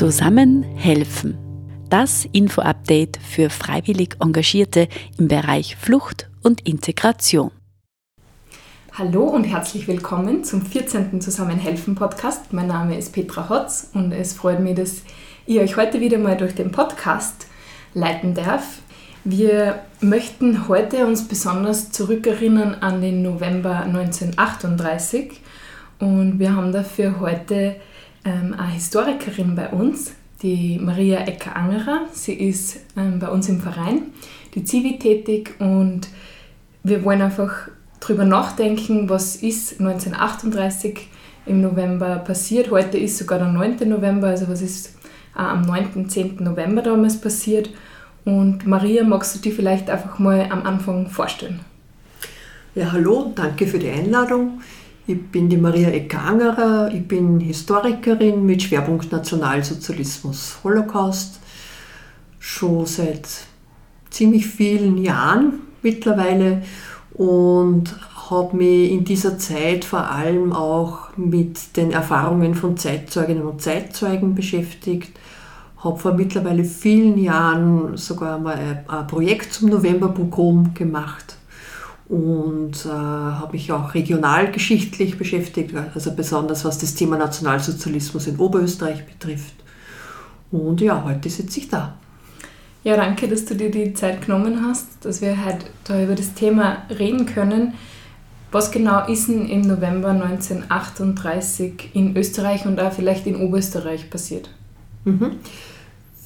Zusammen helfen. Das Info-Update für freiwillig Engagierte im Bereich Flucht und Integration. Hallo und herzlich willkommen zum 14. Zusammenhelfen Podcast. Mein Name ist Petra Hotz und es freut mich, dass ich euch heute wieder mal durch den Podcast leiten darf. Wir möchten heute uns besonders zurückerinnern an den November 1938 und wir haben dafür heute ähm, eine Historikerin bei uns, die Maria Ecker-Angerer. Sie ist ähm, bei uns im Verein, die Zivi tätig und wir wollen einfach darüber nachdenken, was ist 1938 im November passiert. Heute ist sogar der 9. November, also was ist äh, am 9. 10. November damals passiert. Und Maria, magst du dich vielleicht einfach mal am Anfang vorstellen? Ja, hallo, danke für die Einladung. Ich bin die Maria Ecker-Angerer, ich bin Historikerin mit Schwerpunkt Nationalsozialismus, Holocaust, schon seit ziemlich vielen Jahren mittlerweile und habe mich in dieser Zeit vor allem auch mit den Erfahrungen von Zeitzeuginnen und Zeitzeugen beschäftigt, habe vor mittlerweile vielen Jahren sogar mal ein Projekt zum Novemberprogramm gemacht und äh, habe mich auch regionalgeschichtlich beschäftigt, also besonders was das Thema Nationalsozialismus in Oberösterreich betrifft. Und ja, heute sitze ich da. Ja, danke, dass du dir die Zeit genommen hast, dass wir heute da über das Thema reden können. Was genau ist denn im November 1938 in Österreich und auch vielleicht in Oberösterreich passiert? Mhm.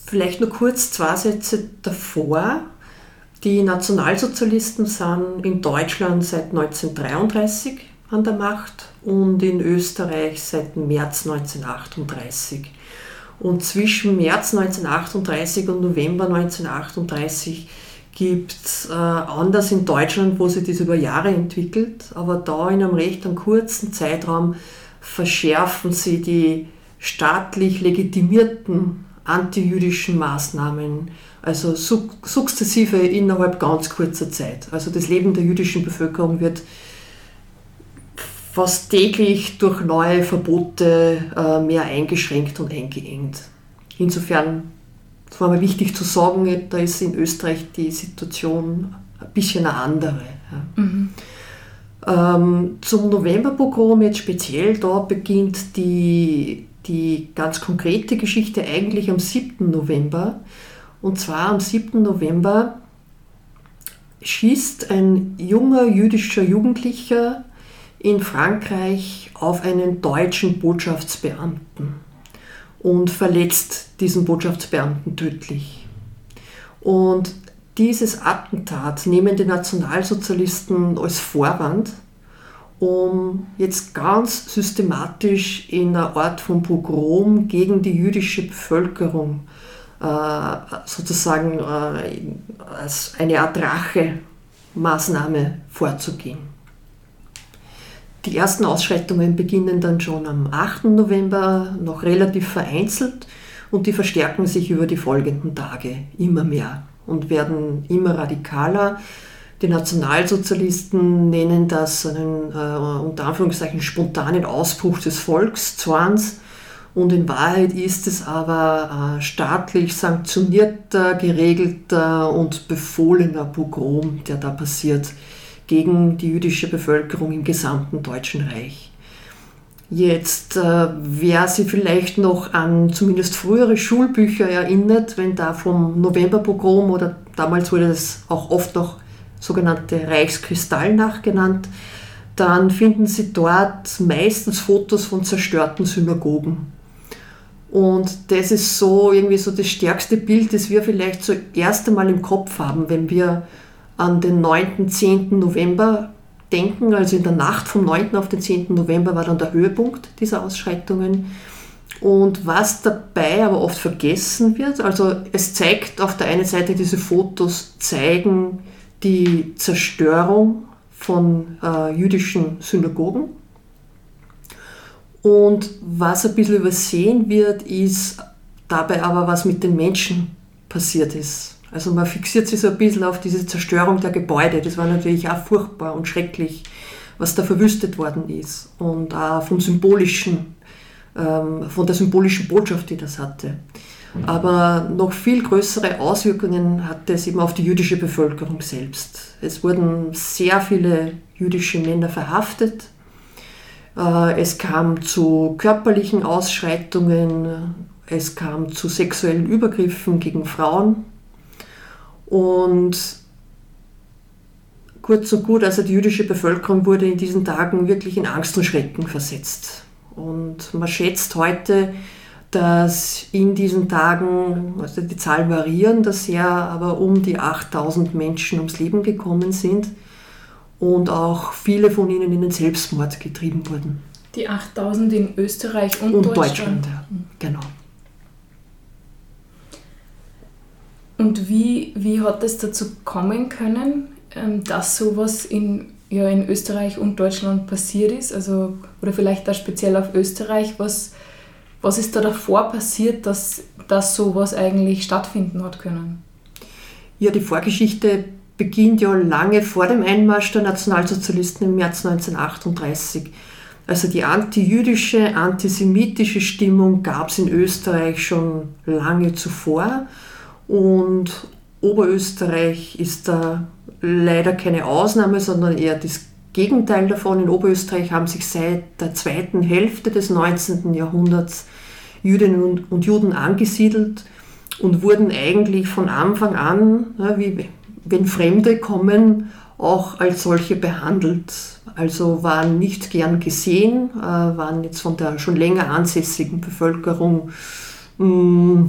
Vielleicht nur kurz zwei Sätze davor. Die Nationalsozialisten sind in Deutschland seit 1933 an der Macht und in Österreich seit März 1938. Und zwischen März 1938 und November 1938 gibt es äh, anders in Deutschland, wo sich das über Jahre entwickelt, aber da in einem recht kurzen Zeitraum verschärfen sie die staatlich legitimierten antijüdischen Maßnahmen also sukzessive innerhalb ganz kurzer Zeit. Also das Leben der jüdischen Bevölkerung wird fast täglich durch neue Verbote äh, mehr eingeschränkt und eingeengt. Insofern, es war mir wichtig zu sagen, da ist in Österreich die Situation ein bisschen eine andere. Mhm. Ähm, zum Novemberprogramm jetzt speziell, da beginnt die, die ganz konkrete Geschichte eigentlich am 7. November. Und zwar am 7. November schießt ein junger jüdischer Jugendlicher in Frankreich auf einen deutschen Botschaftsbeamten und verletzt diesen Botschaftsbeamten tödlich. Und dieses Attentat nehmen die Nationalsozialisten als Vorwand, um jetzt ganz systematisch in einer Art von Pogrom gegen die jüdische Bevölkerung äh, sozusagen äh, als eine Art Rache-Maßnahme vorzugehen. Die ersten Ausschreitungen beginnen dann schon am 8. November, noch relativ vereinzelt und die verstärken sich über die folgenden Tage immer mehr und werden immer radikaler. Die Nationalsozialisten nennen das einen äh, unter Anführungszeichen spontanen Ausbruch des Volkszwans und in Wahrheit ist es aber äh, staatlich sanktionierter, geregelter und befohlener Pogrom, der da passiert gegen die jüdische Bevölkerung im gesamten Deutschen Reich. Jetzt, äh, wer sich vielleicht noch an zumindest frühere Schulbücher erinnert, wenn da vom Novemberpogrom oder damals wurde das auch oft noch sogenannte Reichskristallnacht genannt, dann finden Sie dort meistens Fotos von zerstörten Synagogen. Und das ist so irgendwie so das stärkste Bild, das wir vielleicht zuerst einmal im Kopf haben, wenn wir an den 9., 10. November denken. Also in der Nacht vom 9. auf den 10. November war dann der Höhepunkt dieser Ausschreitungen. Und was dabei aber oft vergessen wird, also es zeigt auf der einen Seite diese Fotos, zeigen die Zerstörung von äh, jüdischen Synagogen und was ein bisschen übersehen wird, ist dabei aber, was mit den Menschen passiert ist. Also man fixiert sich so ein bisschen auf diese Zerstörung der Gebäude. Das war natürlich auch furchtbar und schrecklich, was da verwüstet worden ist. Und auch vom Symbolischen ähm, von der symbolischen Botschaft, die das hatte. Aber noch viel größere Auswirkungen hatte es eben auf die jüdische Bevölkerung selbst. Es wurden sehr viele jüdische Männer verhaftet. Äh, es kam zu körperlichen Ausschreitungen, es kam zu sexuellen Übergriffen gegen Frauen. Und kurz und gut, also die jüdische Bevölkerung wurde in diesen Tagen wirklich in Angst und Schrecken versetzt. Und man schätzt heute, dass in diesen Tagen, also die Zahlen variieren das sehr, aber um die 8000 Menschen ums Leben gekommen sind und auch viele von ihnen in den Selbstmord getrieben wurden. Die 8000 in Österreich und, und Deutschland. Deutschland ja. genau. Und wie, wie hat es dazu kommen können, ähm, dass sowas in, ja, in Österreich und Deutschland passiert ist? Also, oder vielleicht auch speziell auf Österreich. Was, was ist da davor passiert, dass, dass sowas eigentlich stattfinden hat können? Ja, die Vorgeschichte beginnt ja lange vor dem Einmarsch der Nationalsozialisten im März 1938. Also die antijüdische, antisemitische Stimmung gab es in Österreich schon lange zuvor und Oberösterreich ist da leider keine Ausnahme, sondern eher das Gegenteil davon. In Oberösterreich haben sich seit der zweiten Hälfte des 19. Jahrhunderts Jüdinnen und Juden angesiedelt und wurden eigentlich von Anfang an, wie wenn Fremde kommen, auch als solche behandelt. Also waren nicht gern gesehen, äh, waren jetzt von der schon länger ansässigen Bevölkerung mm,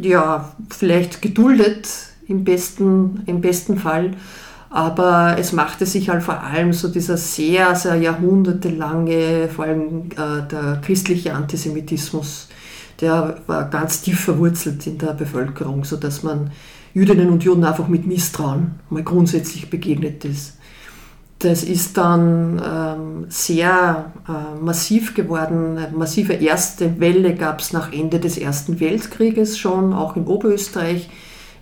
ja, vielleicht geduldet im besten, im besten Fall. Aber es machte sich halt vor allem so dieser sehr, sehr jahrhundertelange, vor allem äh, der christliche Antisemitismus, der war ganz tief verwurzelt in der Bevölkerung, sodass man Jüdinnen und Juden einfach mit Misstrauen mal grundsätzlich begegnet ist. Das ist dann ähm, sehr äh, massiv geworden. Eine massive erste Welle gab es nach Ende des Ersten Weltkrieges schon, auch in Oberösterreich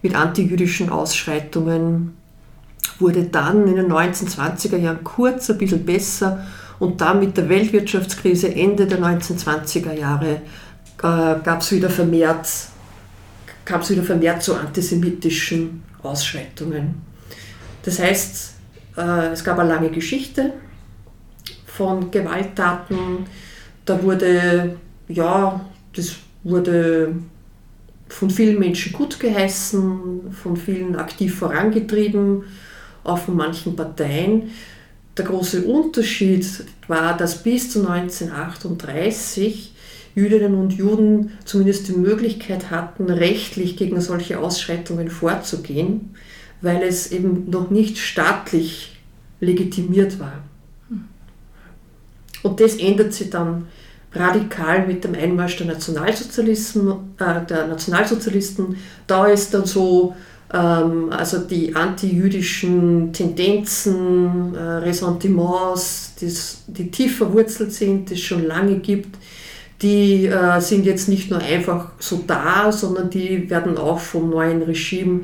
mit antijüdischen Ausschreitungen. Wurde dann in den 1920er Jahren kurz ein bisschen besser und dann mit der Weltwirtschaftskrise Ende der 1920er Jahre gab es wieder vermehrt kam es wieder vermehrt zu antisemitischen Ausschreitungen. Das heißt, äh, es gab eine lange Geschichte von Gewalttaten. Da wurde, ja, das wurde von vielen Menschen gut geheißen, von vielen aktiv vorangetrieben, auch von manchen Parteien. Der große Unterschied war, dass bis zu 1938 Jüdinnen und Juden zumindest die Möglichkeit hatten, rechtlich gegen solche Ausschreitungen vorzugehen, weil es eben noch nicht staatlich legitimiert war. Und das ändert sich dann radikal mit dem Einmarsch der Nationalsozialisten. Äh, der Nationalsozialisten. Da ist dann so, ähm, also die antijüdischen Tendenzen, äh, Ressentiments, die's, die tief verwurzelt sind, die es schon lange gibt, die äh, sind jetzt nicht nur einfach so da, sondern die werden auch vom neuen Regime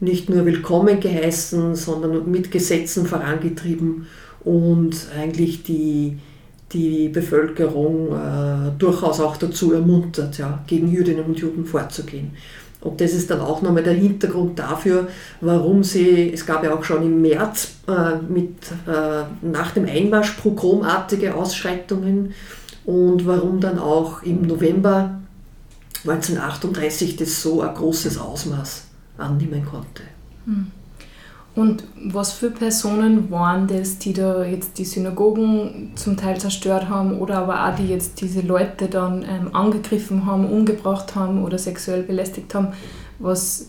nicht nur willkommen geheißen, sondern mit Gesetzen vorangetrieben und eigentlich die, die Bevölkerung äh, durchaus auch dazu ermuntert, ja, gegen Jüdinnen und Juden vorzugehen. Und das ist dann auch nochmal der Hintergrund dafür, warum sie, es gab ja auch schon im März äh, mit, äh, nach dem Einmarsch pogromartige Ausschreitungen und warum dann auch im November 1938 das so ein großes Ausmaß annehmen konnte. Hm. Und was für Personen waren das, die da jetzt die Synagogen zum Teil zerstört haben oder aber auch die jetzt diese Leute dann ähm, angegriffen haben, umgebracht haben oder sexuell belästigt haben? Was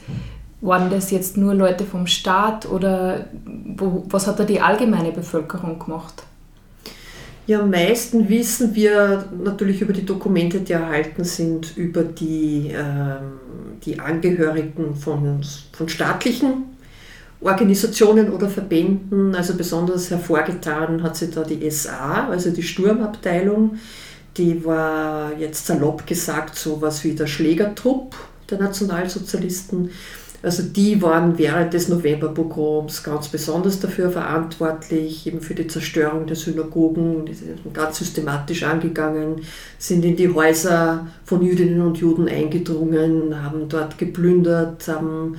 waren das jetzt nur Leute vom Staat oder wo, was hat da die allgemeine Bevölkerung gemacht? Ja, am meisten wissen wir natürlich über die Dokumente, die erhalten sind, über die, äh, die Angehörigen von, von staatlichen Organisationen oder Verbänden. Also besonders hervorgetan hat sich da die SA, also die Sturmabteilung. Die war jetzt salopp gesagt so was wie der Schlägertrupp der Nationalsozialisten. Also die waren während des Novemberpogroms ganz besonders dafür verantwortlich, eben für die Zerstörung der Synagogen, die sind ganz systematisch angegangen, sind in die Häuser von Jüdinnen und Juden eingedrungen, haben dort geplündert, haben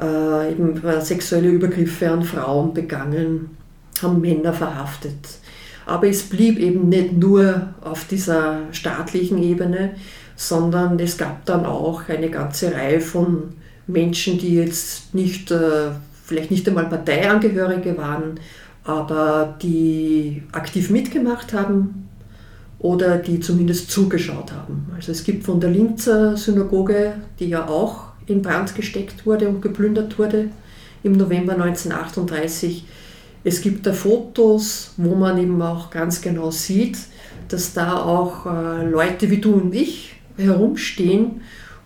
äh, eben sexuelle Übergriffe an Frauen begangen, haben Männer verhaftet. Aber es blieb eben nicht nur auf dieser staatlichen Ebene, sondern es gab dann auch eine ganze Reihe von Menschen, die jetzt nicht, äh, vielleicht nicht einmal Parteiangehörige waren, aber die aktiv mitgemacht haben oder die zumindest zugeschaut haben. Also es gibt von der Linzer Synagoge, die ja auch in Brand gesteckt wurde und geplündert wurde im November 1938, es gibt da Fotos, wo man eben auch ganz genau sieht, dass da auch äh, Leute wie du und ich herumstehen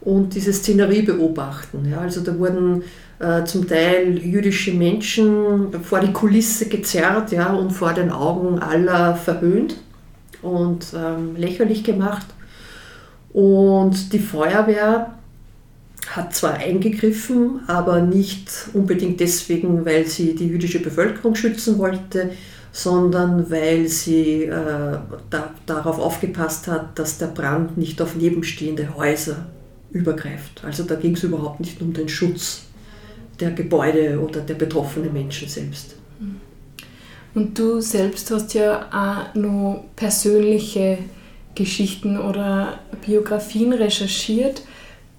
und diese Szenerie beobachten. Ja, also da wurden äh, zum Teil jüdische Menschen vor die Kulisse gezerrt ja, und vor den Augen aller verhöhnt und ähm, lächerlich gemacht. Und die Feuerwehr hat zwar eingegriffen, aber nicht unbedingt deswegen, weil sie die jüdische Bevölkerung schützen wollte, sondern weil sie äh, da, darauf aufgepasst hat, dass der Brand nicht auf nebenstehende Häuser übergreift. Also da ging es überhaupt nicht um den Schutz der Gebäude oder der betroffenen Menschen selbst. Und du selbst hast ja auch noch persönliche Geschichten oder Biografien recherchiert.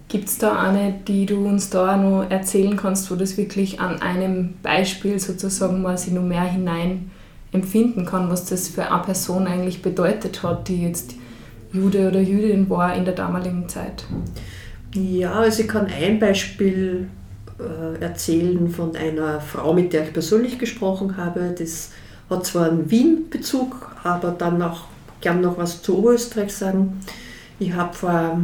Gibt es da eine, die du uns da noch erzählen kannst, wo das wirklich an einem Beispiel sozusagen mal sich noch mehr hinein empfinden kann, was das für eine Person eigentlich bedeutet hat, die jetzt Jude oder Jüdin war in der damaligen Zeit? Ja, also ich kann ein Beispiel äh, erzählen von einer Frau, mit der ich persönlich gesprochen habe. Das hat zwar einen Wien-Bezug, aber dann auch gern noch was zu Oberösterreich sagen. Ich habe vor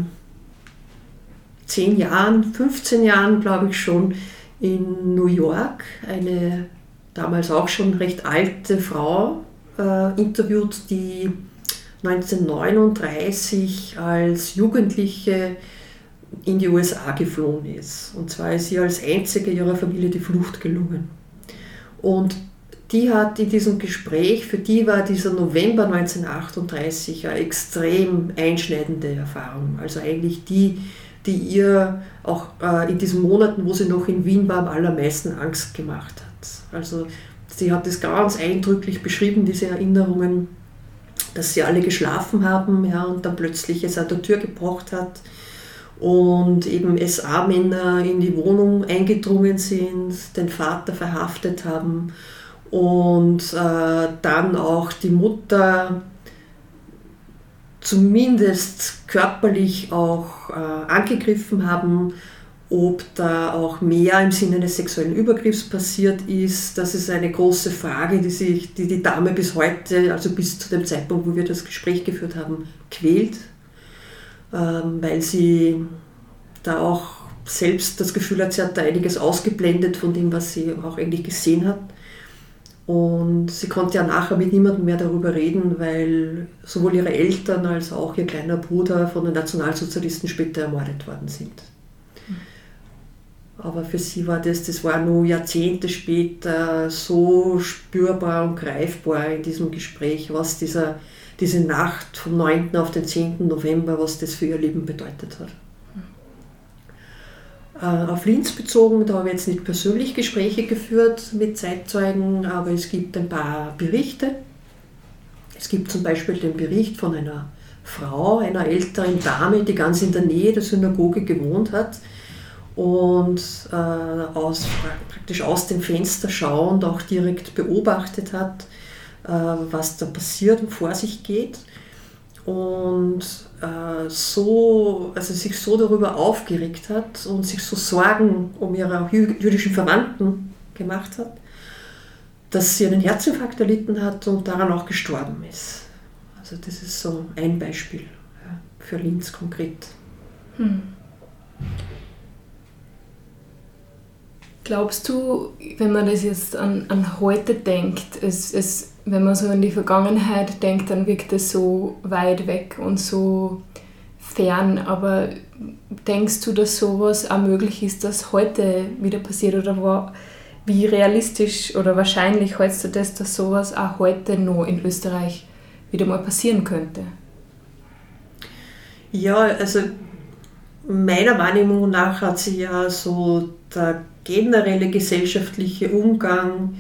zehn Jahren, 15 Jahren, glaube ich schon, in New York eine damals auch schon recht alte Frau äh, interviewt, die 1939 als Jugendliche in die USA geflohen ist. Und zwar ist sie als einzige ihrer Familie die Flucht gelungen. Und die hat in diesem Gespräch, für die war dieser November 1938 eine extrem einschneidende Erfahrung. Also eigentlich die, die ihr auch äh, in diesen Monaten, wo sie noch in Wien war, am allermeisten Angst gemacht hat. Also sie hat es ganz eindrücklich beschrieben, diese Erinnerungen, dass sie alle geschlafen haben ja, und dann plötzlich es an der Tür gepocht hat und eben SA-Männer in die Wohnung eingedrungen sind, den Vater verhaftet haben und äh, dann auch die Mutter zumindest körperlich auch äh, angegriffen haben. Ob da auch mehr im Sinne eines sexuellen Übergriffs passiert ist, das ist eine große Frage, die sich die, die Dame bis heute, also bis zu dem Zeitpunkt, wo wir das Gespräch geführt haben, quält, weil sie da auch selbst das Gefühl hat, sie hat da einiges ausgeblendet von dem, was sie auch eigentlich gesehen hat. Und sie konnte ja nachher mit niemandem mehr darüber reden, weil sowohl ihre Eltern als auch ihr kleiner Bruder von den Nationalsozialisten später ermordet worden sind. Aber für sie war das, das war nur Jahrzehnte später so spürbar und greifbar in diesem Gespräch, was dieser, diese Nacht vom 9. auf den 10. November, was das für ihr Leben bedeutet hat. Äh, auf Linz bezogen, da habe ich jetzt nicht persönlich Gespräche geführt mit Zeitzeugen, aber es gibt ein paar Berichte. Es gibt zum Beispiel den Bericht von einer Frau, einer älteren Dame, die ganz in der Nähe der Synagoge gewohnt hat und äh, aus, praktisch aus dem Fenster schauend auch direkt beobachtet hat, was da passiert und vor sich geht und äh, so, also sich so darüber aufgeregt hat und sich so Sorgen um ihre jüdischen Verwandten gemacht hat, dass sie einen Herzinfarkt erlitten hat und daran auch gestorben ist. Also das ist so ein Beispiel ja, für Linz konkret. Hm. Glaubst du, wenn man das jetzt an, an heute denkt, es, es wenn man so an die Vergangenheit denkt, dann wirkt es so weit weg und so fern, aber denkst du, dass sowas auch möglich ist, dass heute wieder passiert oder war, wie realistisch oder wahrscheinlich hältst du das, dass sowas auch heute noch in Österreich wieder mal passieren könnte? Ja, also meiner Wahrnehmung nach hat sich ja so der generelle gesellschaftliche Umgang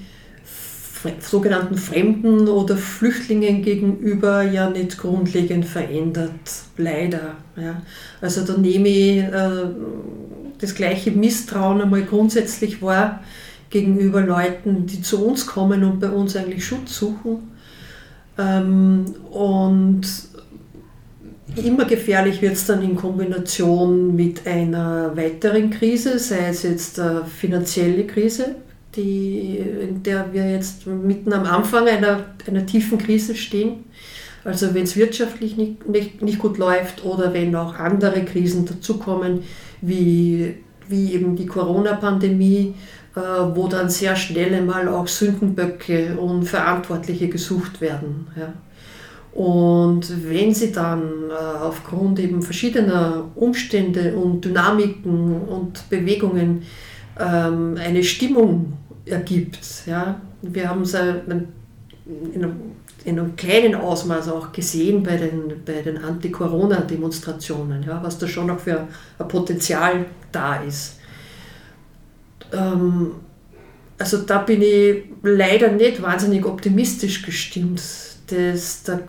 sogenannten Fremden oder Flüchtlingen gegenüber ja nicht grundlegend verändert, leider. Ja. Also da nehme ich äh, das gleiche Misstrauen einmal grundsätzlich wahr gegenüber Leuten, die zu uns kommen und bei uns eigentlich Schutz suchen. Ähm, und immer gefährlich wird es dann in Kombination mit einer weiteren Krise, sei es jetzt eine finanzielle Krise, die, in der wir jetzt mitten am Anfang einer, einer tiefen Krise stehen. Also wenn es wirtschaftlich nicht, nicht, nicht gut läuft oder wenn auch andere Krisen dazukommen, wie, wie eben die Corona-Pandemie, äh, wo dann sehr schnell einmal auch Sündenböcke und Verantwortliche gesucht werden. Ja. Und wenn sie dann äh, aufgrund eben verschiedener Umstände und Dynamiken und Bewegungen ähm, eine Stimmung ergibt. Ja. Wir haben es in einem, in einem kleinen Ausmaß auch gesehen bei den, bei den Anti-Corona-Demonstrationen, ja, was da schon noch für ein Potenzial da ist. Ähm, also da bin ich leider nicht wahnsinnig optimistisch gestimmt, dass der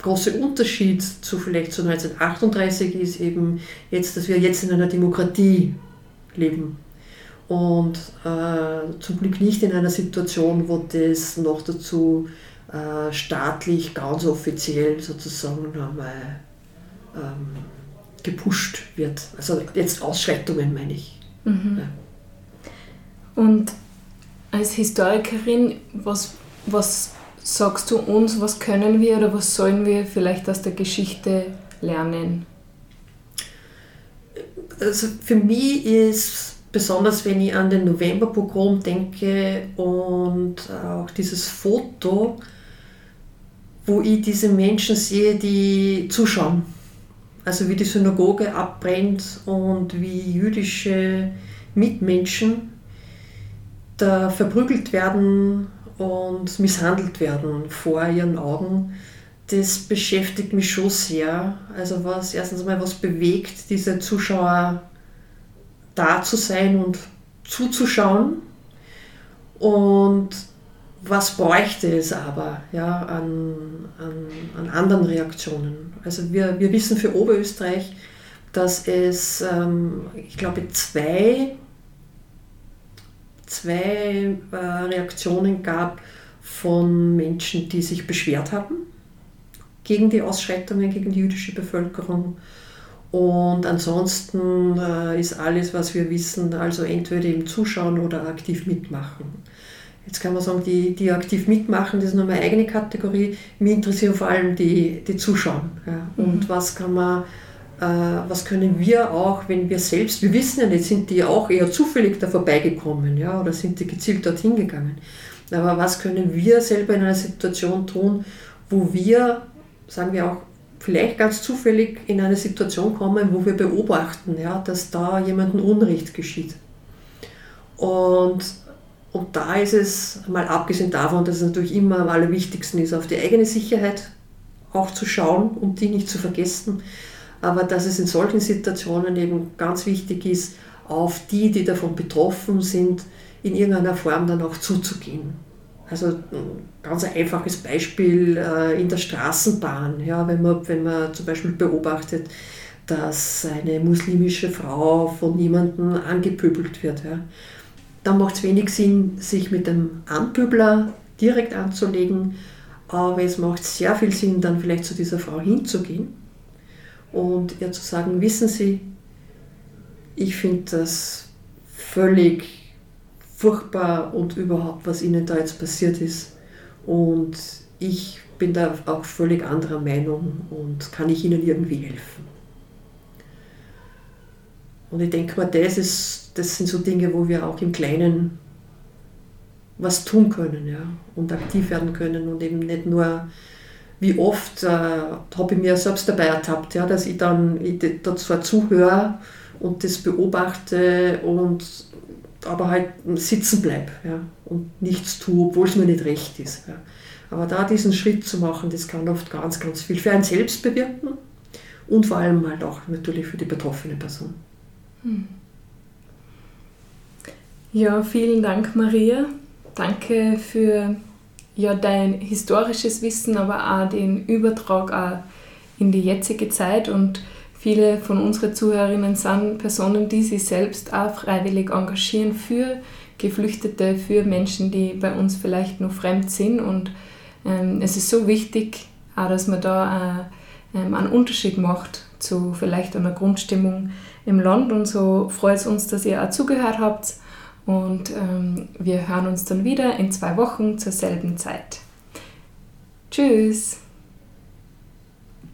große Unterschied zu vielleicht zu 1938 ist eben jetzt, dass wir jetzt in einer Demokratie leben und äh, zum Glück nicht in einer Situation, wo das noch dazu äh, staatlich ganz offiziell sozusagen einmal ähm, gepusht wird. Also jetzt Ausschreitungen meine ich. Mhm. Ja. Und als Historikerin, was, was sagst du uns, was können wir oder was sollen wir vielleicht aus der Geschichte lernen? Also für mich ist besonders wenn ich an den Novemberpogrom denke und auch dieses Foto, wo ich diese Menschen sehe, die zuschauen. Also wie die Synagoge abbrennt und wie jüdische Mitmenschen da verprügelt werden und misshandelt werden vor ihren Augen. Das beschäftigt mich schon sehr. Also was erstens mal was bewegt diese Zuschauer da zu sein und zuzuschauen. Und was bräuchte es aber ja, an, an, an anderen Reaktionen? Also wir, wir wissen für Oberösterreich, dass es, ähm, ich glaube, zwei, zwei äh, Reaktionen gab von Menschen, die sich beschwert haben gegen die Ausschreitungen gegen die jüdische Bevölkerung und ansonsten äh, ist alles, was wir wissen, also entweder im Zuschauen oder aktiv mitmachen. Jetzt kann man sagen, die, die aktiv mitmachen, das ist nur meine eigene Kategorie. Mich interessieren vor allem die, die Zuschauen. Ja. Mhm. Und was kann man, äh, was können wir auch, wenn wir selbst, wir wissen ja nicht, sind die auch eher zufällig da vorbeigekommen, ja, oder sind die gezielt dorthin gegangen. Aber was können wir selber in einer Situation tun, wo wir, sagen wir auch, vielleicht ganz zufällig in eine Situation kommen, wo wir beobachten, ja, dass da jemandem Unrecht geschieht. Und, und da ist es, mal abgesehen davon, dass es natürlich immer am allerwichtigsten ist, auf die eigene Sicherheit auch zu schauen und die nicht zu vergessen, aber dass es in solchen Situationen eben ganz wichtig ist, auf die, die davon betroffen sind, in irgendeiner Form dann auch zuzugehen. Also ein ganz einfaches Beispiel äh, in der Straßenbahn, ja, wenn, man, wenn man zum Beispiel beobachtet, dass eine muslimische Frau von jemandem angepöbelt wird. Ja. Dann macht es wenig Sinn, sich mit dem Anpöbler direkt anzulegen, aber es macht sehr viel Sinn, dann vielleicht zu dieser Frau hinzugehen und ihr zu sagen, wissen Sie, ich finde das völlig furchtbar und überhaupt, was ihnen da jetzt passiert ist. Und ich bin da auch völlig anderer Meinung und kann ich ihnen irgendwie helfen. Und ich denke mal, das, ist, das sind so Dinge, wo wir auch im Kleinen was tun können ja, und aktiv werden können und eben nicht nur wie oft äh, habe ich mir selbst dabei ertappt, ja, dass ich dann ich da zuhöre und das beobachte und aber halt sitzen bleibe ja, und nichts tue, obwohl es mir nicht recht ist. Ja. Aber da diesen Schritt zu machen, das kann oft ganz, ganz viel für einen selbst bewirken und vor allem halt auch natürlich für die betroffene Person. Hm. Ja, vielen Dank, Maria. Danke für ja, dein historisches Wissen, aber auch den Übertrag auch in die jetzige Zeit. Und viele von unseren Zuhörerinnen sind Personen, die sich selbst auch freiwillig engagieren für Geflüchtete, für Menschen, die bei uns vielleicht noch fremd sind. Und ähm, es ist so wichtig, auch, dass man da äh, ähm, einen Unterschied macht zu vielleicht einer Grundstimmung im Land. Und so freut es uns, dass ihr auch zugehört habt. Und ähm, wir hören uns dann wieder in zwei Wochen zur selben Zeit. Tschüss!